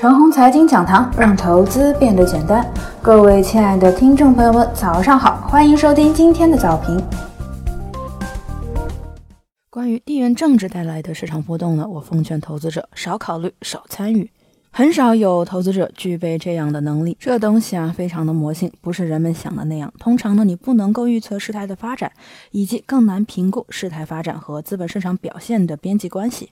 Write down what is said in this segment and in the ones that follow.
陈红财经讲堂，让投资变得简单。各位亲爱的听众朋友们，早上好，欢迎收听今天的早评。关于地缘政治带来的市场波动呢，我奉劝投资者少考虑、少参与。很少有投资者具备这样的能力。这东西啊，非常的魔性，不是人们想的那样。通常呢，你不能够预测事态的发展，以及更难评估事态发展和资本市场表现的边际关系。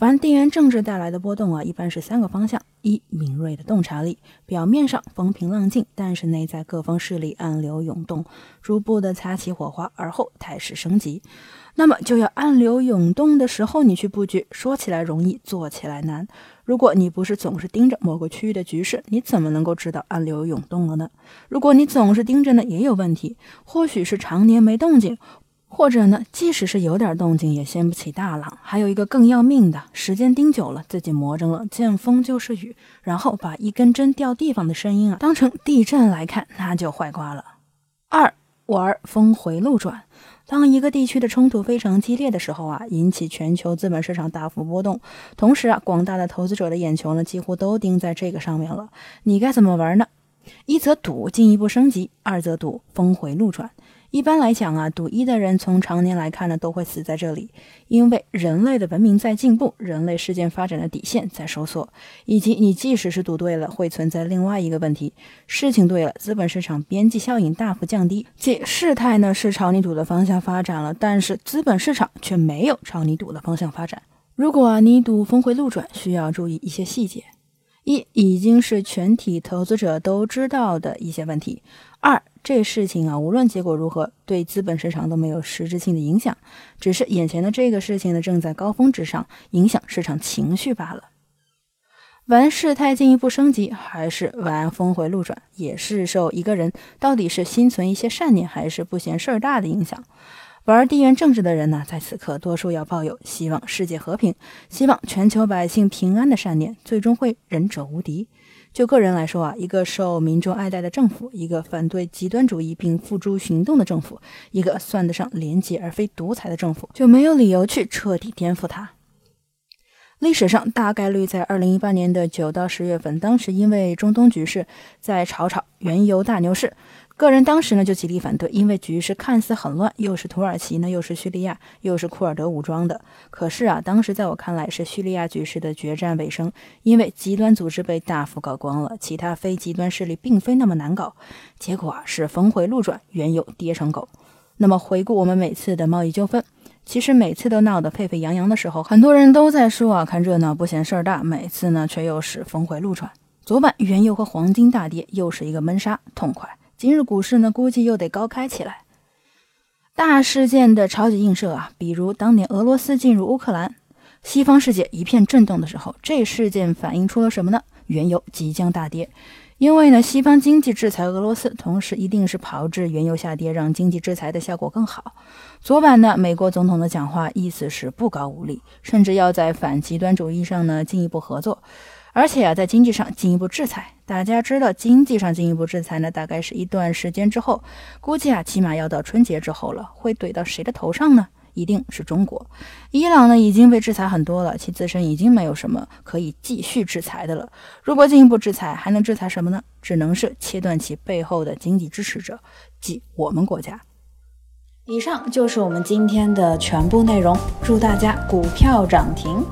凡地缘政治带来的波动啊，一般是三个方向：一、敏锐的洞察力，表面上风平浪静，但是内在各方势力暗流涌动，逐步的擦起火花，而后态势升级。那么就要暗流涌动的时候你去布局，说起来容易，做起来难。如果你不是总是盯着某个区域的局势，你怎么能够知道暗流涌动了呢？如果你总是盯着呢，也有问题。或许是常年没动静。或者呢，即使是有点动静，也掀不起大浪。还有一个更要命的，时间盯久了，自己魔怔了，见风就是雨，然后把一根针掉地方的声音啊当成地震来看，那就坏瓜了。二玩峰回路转，当一个地区的冲突非常激烈的时候啊，引起全球资本市场大幅波动，同时啊，广大的投资者的眼球呢，几乎都盯在这个上面了。你该怎么玩呢？一则赌进一步升级，二则赌峰回路转。一般来讲啊，赌一的人从常年来看呢，都会死在这里，因为人类的文明在进步，人类事件发展的底线在收缩，以及你即使是赌对了，会存在另外一个问题：事情对了，资本市场边际效应大幅降低，即事态呢是朝你赌的方向发展了，但是资本市场却没有朝你赌的方向发展。如果你赌峰回路转，需要注意一些细节：一，已经是全体投资者都知道的一些问题；二。这事情啊，无论结果如何，对资本市场都没有实质性的影响，只是眼前的这个事情呢，正在高峰之上，影响市场情绪罢了。玩事态进一步升级，还是玩峰回路转，也是受一个人到底是心存一些善念，还是不嫌事儿大的影响。玩地缘政治的人呢，在此刻多数要抱有希望世界和平、希望全球百姓平安的善念，最终会仁者无敌。就个人来说啊，一个受民众爱戴的政府，一个反对极端主义并付诸行动的政府，一个算得上廉洁而非独裁的政府，就没有理由去彻底颠覆它。历史上大概率在二零一八年的九到十月份，当时因为中东局势在炒炒原油大牛市。个人当时呢就极力反对，因为局势看似很乱，又是土耳其呢，又是叙利亚，又是库尔德武装的。可是啊，当时在我看来是叙利亚局势的决战尾声，因为极端组织被大幅搞光了，其他非极端势力并非那么难搞。结果啊是峰回路转，原油跌成狗。那么回顾我们每次的贸易纠纷，其实每次都闹得沸沸扬扬的时候，很多人都在说啊，看热闹不嫌事儿大。每次呢却又是峰回路转。昨晚原油和黄金大跌，又是一个闷杀，痛快。今日股市呢，估计又得高开起来。大事件的超级映射啊，比如当年俄罗斯进入乌克兰，西方世界一片震动的时候，这事件反映出了什么呢？原油即将大跌，因为呢，西方经济制裁俄罗斯，同时一定是炮制原油下跌，让经济制裁的效果更好。昨晚呢，美国总统的讲话意思是不高无力，甚至要在反极端主义上呢进一步合作。而且啊，在经济上进一步制裁，大家知道，经济上进一步制裁呢，大概是一段时间之后，估计啊，起码要到春节之后了。会怼到谁的头上呢？一定是中国。伊朗呢，已经被制裁很多了，其自身已经没有什么可以继续制裁的了。如果进一步制裁，还能制裁什么呢？只能是切断其背后的经济支持者，即我们国家。以上就是我们今天的全部内容，祝大家股票涨停。